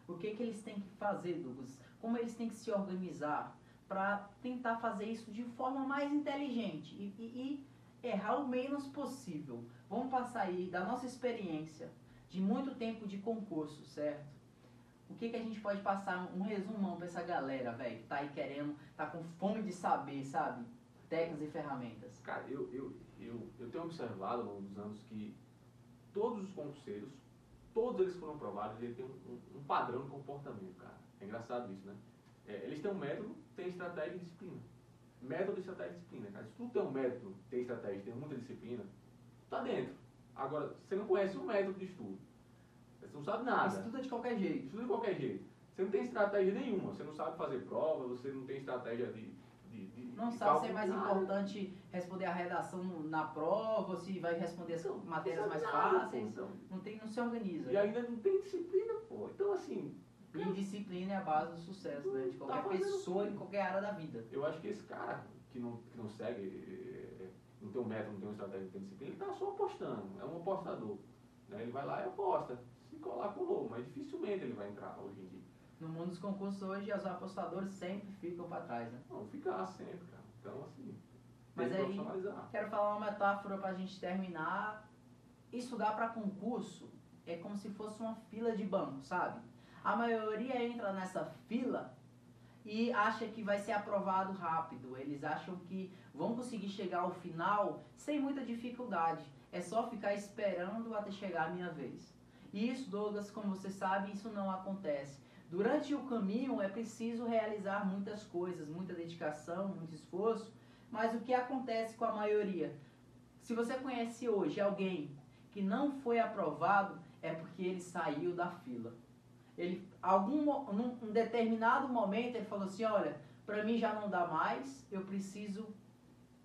O que, que eles têm que fazer, Douglas? Como eles têm que se organizar para tentar fazer isso de forma mais inteligente e, e, e errar o menos possível. Vamos passar aí da nossa experiência de muito tempo de concurso, certo? O que, que a gente pode passar um resumão para essa galera, velho, que tá aí querendo, tá com fome de saber, sabe? Técnicas e ferramentas. Cara, eu, eu, eu, eu tenho observado ao longo dos anos que todos os concurseiros, todos eles foram aprovados, eles têm um, um, um padrão de comportamento, cara. É engraçado isso, né? É, eles têm um método, têm estratégia e disciplina. Método, estratégia e disciplina, cara. Se tu tem um método, tem estratégia, tem muita disciplina, tá dentro. Agora, você não conhece o método de estudo. Você não sabe nada. Estuda de qualquer jeito. Estuda de qualquer jeito. Você não tem estratégia nenhuma. Você não sabe fazer prova, você não tem estratégia de. Não sabe se é mais nada. importante responder a redação na prova, se vai responder as Não, matérias mais nada, fáceis. pô, então. Não, tem, não se organiza. E ainda não tem disciplina, pô. Então, assim, E disciplina é a base do sucesso, né? De Tá qualquer fazendo pessoa em qualquer área da vida. eu acho que esse cara que não, que não segue, eh, não tem um método, não tem uma estratégia, não tem disciplina, ele tá só apostando. É um apostador. Né? Ele vai lá e aposta. Se colar, colou. Mas dificilmente ele vai entrar hoje em dia. No mundo dos concursos hoje, os apostadores sempre ficam para trás, né? Não, ficar sempre, cara. Então, assim, Mas aí-. Quero falar uma metáfora para a gente terminar. Estudar para concurso é como se fosse uma fila de banco, sabe? A maioria entra nessa fila e acha que vai ser aprovado rápido. Eles acham que vão conseguir chegar ao final sem muita dificuldade. É só ficar esperando até chegar a minha vez. E isso, Douglas, como você sabe, isso não acontece. Durante o caminho é preciso realizar muitas coisas, muita dedicação, muito esforço, mas o que acontece com a maioria? Se você conhece hoje alguém que não foi aprovado, é porque ele saiu da fila. Ele, algum, num um determinado momento, ele falou assim: Olha, para mim já não dá mais, eu preciso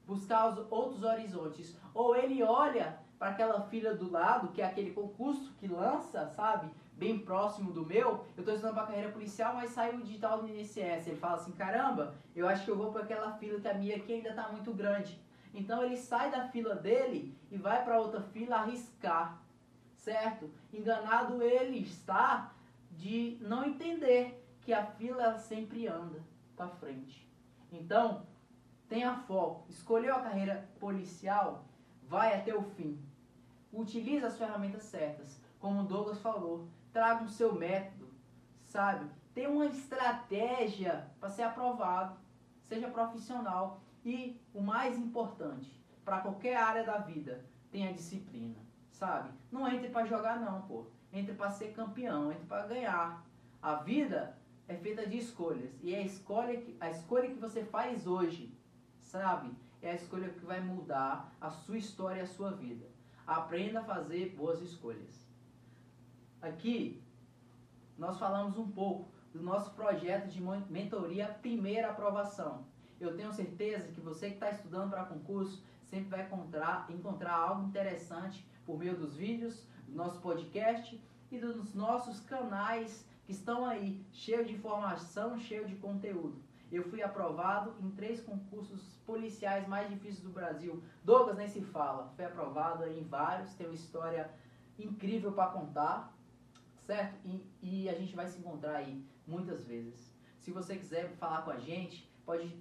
buscar os outros horizontes. Ou ele olha para aquela fila do lado, que é aquele concurso que lança, sabe? Bem próximo do meu. Eu estou estudando para carreira policial, mas saiu o digital do INSS. Ele fala assim: Caramba, eu acho que eu vou para aquela fila que a minha aqui ainda está muito grande. Então ele sai da fila dele e vai para outra fila arriscar, certo? Enganado ele está de não entender que a fila sempre anda para frente. Então, tenha foco. Escolheu a carreira policial, vai até o fim. Utilize as ferramentas certas. Como o Douglas falou, traga o seu método, sabe? Tenha uma estratégia para ser aprovado. Seja profissional. E o mais importante, para qualquer área da vida, tenha disciplina, sabe? Não entre para jogar não, pô. Entre para ser campeão, entre para ganhar. A vida é feita de escolhas e é a escolha que, a escolha que você faz hoje, sabe? É a escolha que vai mudar a sua história e a sua vida. Aprenda a fazer boas escolhas. Aqui nós falamos um pouco do nosso projeto de mentoria Primeira Aprovação. Eu tenho certeza que você que está estudando para concurso sempre vai encontrar, encontrar algo interessante por meio dos vídeos, do nosso podcast e dos nossos canais que estão aí, cheios de informação, cheio de conteúdo. Eu fui aprovado em três concursos policiais mais difíceis do Brasil. Douglas nem se fala, foi aprovado em vários, tem uma história incrível para contar, certo? E, e a gente vai se encontrar aí muitas vezes. Se você quiser falar com a gente, pode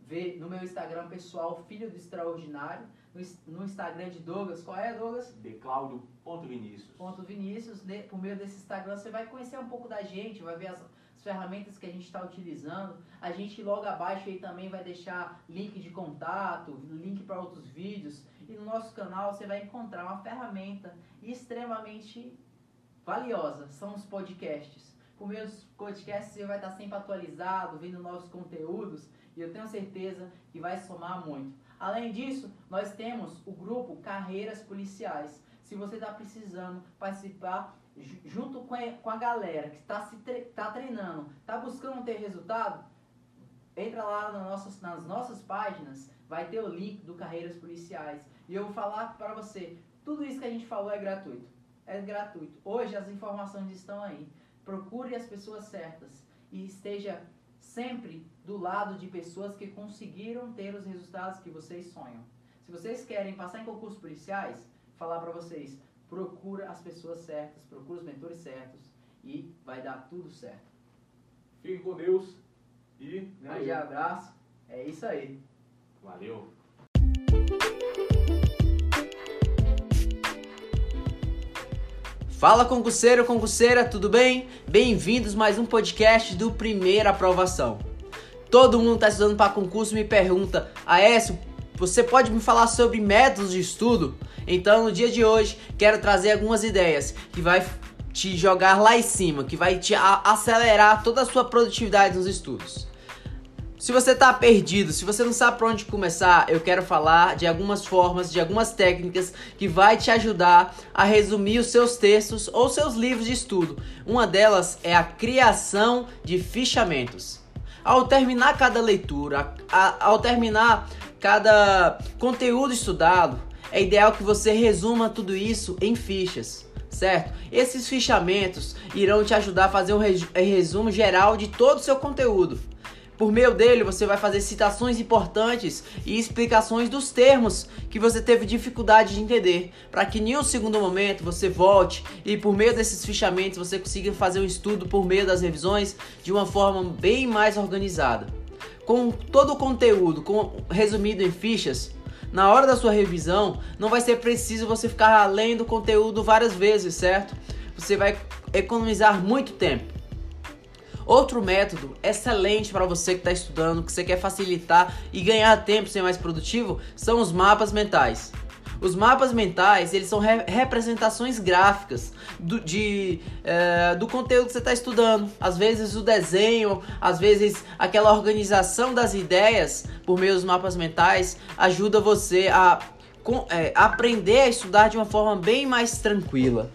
ver no meu Instagram pessoal, Filho do Extraordinário, no, no Instagram de Douglas. Qual é, Douglas? Declaudio.vinicius. Ponto Vinícius, de- por meio desse Instagram você vai conhecer um pouco da gente, vai ver as, as ferramentas que a gente está utilizando. A gente logo abaixo aí também vai deixar link de contato, link para outros vídeos. E no nosso canal você vai encontrar uma ferramenta extremamente valiosa, são os podcasts. Meio dos podcasts você vai estar sempre atualizado, vendo novos conteúdos e eu tenho certeza que vai somar muito. Além disso, nós temos o grupo Carreiras Policiais. Se você está precisando participar ju- junto com a, com a galera que está se tre tá treinando, está buscando ter resultado, entra lá nas nossas, nas nossas páginas, vai ter o link do Carreiras Policiais. E eu vou falar para você, Tudo isso que a gente falou é gratuito. É gratuito. Hoje as informações estão aí. Procure as pessoas certas e esteja sempre do lado de pessoas que conseguiram ter os resultados que vocês sonham. Se vocês querem passar em concursos policiais, falar para vocês, procura as pessoas certas, procura os mentores certos e vai dar tudo certo. Fique com Deus e grande abraço. É isso aí. Valeu. Fala concurseiro, concurseira, tudo bem? Bem-vindos mais um podcast do Primeira Aprovação. Todo mundo está estudando para concurso me pergunta, Aécio, você pode me falar sobre métodos de estudo? Então, no dia de hoje, quero trazer algumas ideias que vai te jogar lá em cima, que vai te acelerar toda a sua produtividade nos estudos. Se você está perdido, se você não sabe por onde começar, eu quero falar de algumas formas, de algumas técnicas que vai te ajudar a resumir os seus textos ou seus livros de estudo. Uma delas é a criação de fichamentos. Ao terminar cada leitura, a, ao terminar cada conteúdo estudado, é ideal que você resuma tudo isso em fichas, certo? Esses fichamentos irão te ajudar a fazer um resumo geral de todo o seu conteúdo. Por meio dele, você vai fazer citações importantes e explicações dos termos que você teve dificuldade de entender, para que em um segundo momento você volte e por meio desses fichamentos você consiga fazer um estudo por meio das revisões de uma forma bem mais organizada. Com todo o conteúdo com, resumido em fichas, na hora da sua revisão, não vai ser preciso você ficar lendo o conteúdo várias vezes, certo? Você vai economizar muito tempo. Outro método excelente para você que está estudando, que você quer facilitar e ganhar tempo ser mais produtivo, são os mapas mentais. Os mapas mentais, eles são re representações gráficas do, de, é, do conteúdo que você está estudando. Às vezes o desenho, às vezes aquela organização das ideias por meio dos mapas mentais ajuda você a com, é, aprender a estudar de uma forma bem mais tranquila.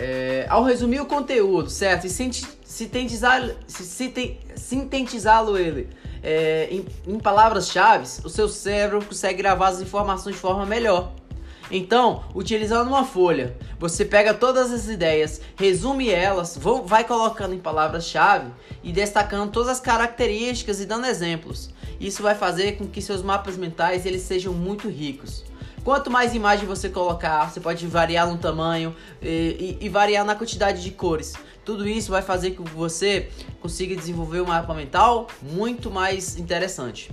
É, ao resumir o conteúdo, certo? E sintetizá-lo sintetizá ele é, em, em palavras-chave, o seu cérebro consegue gravar as informações de forma melhor. Então, utilizando uma folha, você pega todas as ideias, resume elas, vai colocando em palavras-chave e destacando todas as características e dando exemplos. Isso vai fazer com que seus mapas mentais eles sejam muito ricos. Quanto mais imagem você colocar, você pode variar no tamanho e, e, e, variar na quantidade de cores. Tudo isso vai fazer com que você consiga desenvolver um mapa mental muito mais interessante.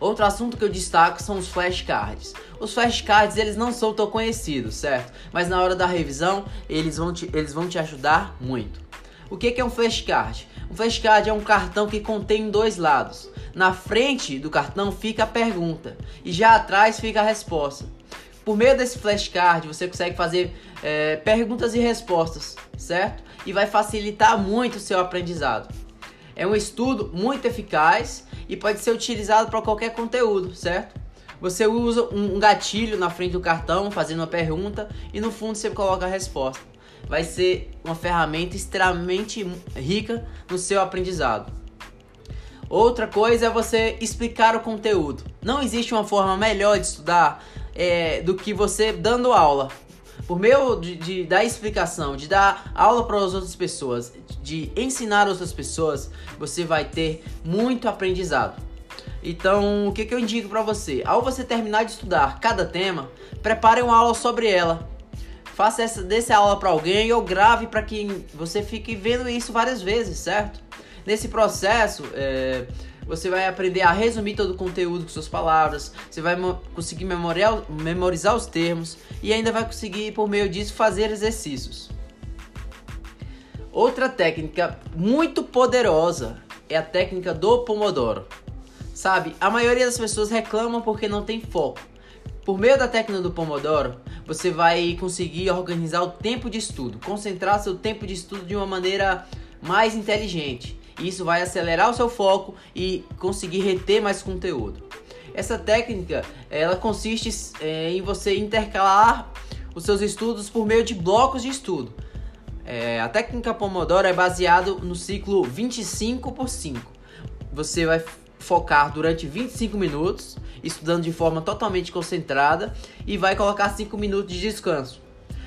Outro assunto que eu destaco são os flashcards. Os flashcards eles não são tão conhecidos, certo? Mas na hora da revisão eles vão te, eles vão te ajudar muito. O que é um flashcard? Um flashcard é um cartão que contém dois lados. Na frente do cartão fica a pergunta e já atrás fica a resposta. Por meio desse flashcard você consegue fazer é, perguntas e respostas, certo? E vai facilitar muito o seu aprendizado. É um estudo muito eficaz e pode ser utilizado para qualquer conteúdo, certo? Você usa um gatilho na frente do cartão fazendo uma pergunta e no fundo você coloca a resposta. Vai ser uma ferramenta extremamente rica no seu aprendizado. Outra coisa é você explicar o conteúdo. Não existe uma forma melhor de estudar é, do que você dando aula. Por meio de, de dar explicação, de dar aula para as outras pessoas, de ensinar outras pessoas, você vai ter muito aprendizado. Então, o que, que eu indico para você? Ao você terminar de estudar cada tema, prepare uma aula sobre ela. Faça essa desse aula para alguém ou grave para que você fique vendo isso várias vezes, certo? Nesse processo, é, você vai aprender a resumir todo o conteúdo com suas palavras, você vai conseguir memorizar, os termos e ainda vai conseguir, por meio disso, fazer exercícios. Outra técnica muito poderosa é a técnica do Pomodoro. Sabe, a maioria das pessoas reclamam porque não tem foco. Por meio da técnica do Pomodoro, você vai conseguir organizar o tempo de estudo, concentrar seu tempo de estudo de uma maneira mais inteligente. Isso vai acelerar o seu foco e conseguir reter mais conteúdo. Essa técnica ela consiste é, em você intercalar os seus estudos por meio de blocos de estudo. É, a técnica Pomodoro é baseada no ciclo 25 por 5. Você vai focar durante 25 minutos, estudando de forma totalmente concentrada, e vai colocar 5 minutos de descanso.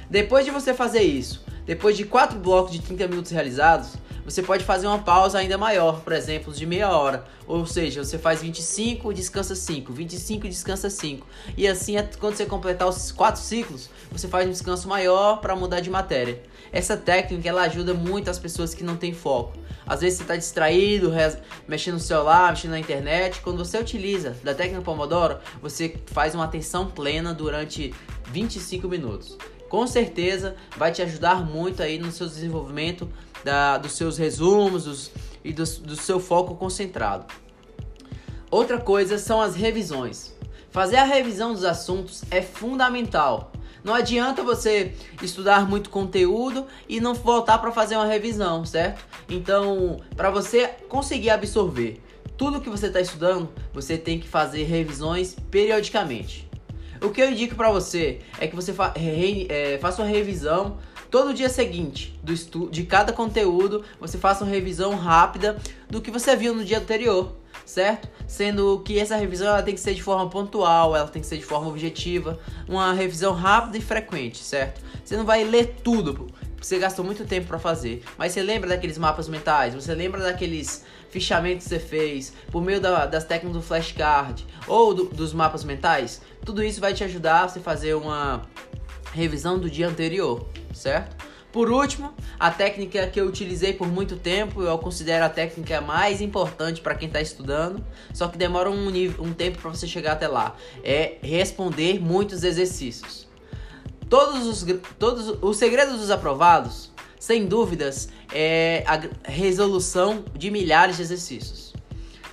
Depois de você fazer isso, depois de 4 blocos de 30 minutos realizados, você pode fazer uma pausa ainda maior, por exemplo, de meia hora. Ou seja, você faz 25, descansa 5, 25, descansa 5. E assim, quando você completar os 4 ciclos, você faz um descanso maior para mudar de matéria. Essa técnica ela ajuda muito as pessoas que não têm foco. Às vezes você está distraído, mexendo no celular, mexendo na internet. Quando você utiliza da técnica Pomodoro, você faz uma atenção plena durante 25 minutos. Com certeza vai te ajudar muito aí no seu desenvolvimento da, dos seus resumos dos, e do, do seu foco concentrado. Outra coisa são as revisões. Fazer a revisão dos assuntos é fundamental. Não adianta você estudar muito conteúdo e não voltar para fazer uma revisão, certo? Então, para você conseguir absorver tudo que você está estudando, você tem que fazer revisões periodicamente. O que eu indico para você é que você fa é, faça uma revisão todo dia seguinte do estudo de cada conteúdo, você faça uma revisão rápida do que você viu no dia anterior certo? Sendo que essa revisão ela tem que ser de forma pontual, ela tem que ser de forma objetiva, uma revisão rápida e frequente, certo? Você não vai ler tudo, você gastou muito tempo para fazer, mas você lembra daqueles mapas mentais, você lembra daqueles fichamentos que você fez por meio da, das técnicas do flashcard ou do, dos mapas mentais? Tudo isso vai te ajudar a você fazer uma revisão do dia anterior, certo? Por último, a técnica que eu utilizei por muito tempo, eu considero a técnica mais importante para quem está estudando, só que demora um, um tempo para você chegar até lá, é responder muitos exercícios. Todos os, todos os segredos dos aprovados, sem dúvidas, é a resolução de milhares de exercícios.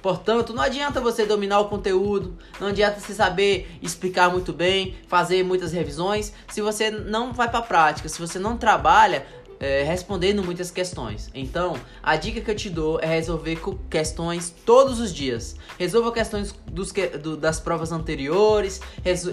Portanto, não adianta você dominar o conteúdo, não adianta você saber explicar muito bem, fazer muitas revisões, se você não vai para a prática, se você não trabalha é, respondendo muitas questões. Então, a dica que eu te dou é resolver questões todos os dias. Resolva questões dos, do, das provas anteriores,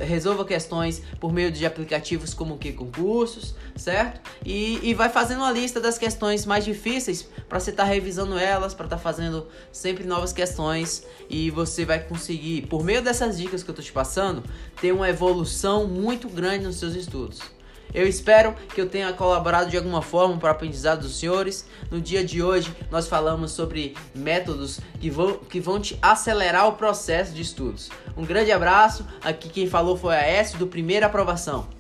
resolva questões por meio de aplicativos como que concursos, certo? E, e vai fazendo uma lista das questões mais difíceis para você estar tá revisando elas, para estar tá fazendo sempre novas questões e você vai conseguir, por meio dessas dicas que eu tô te passando, ter uma evolução muito grande nos seus estudos. Eu espero que eu tenha colaborado de alguma forma para o aprendizado dos senhores. No dia de hoje, nós falamos sobre métodos que vão, que vão te acelerar o processo de estudos. Um grande abraço. Aqui quem falou foi a S do Primeira Aprovação.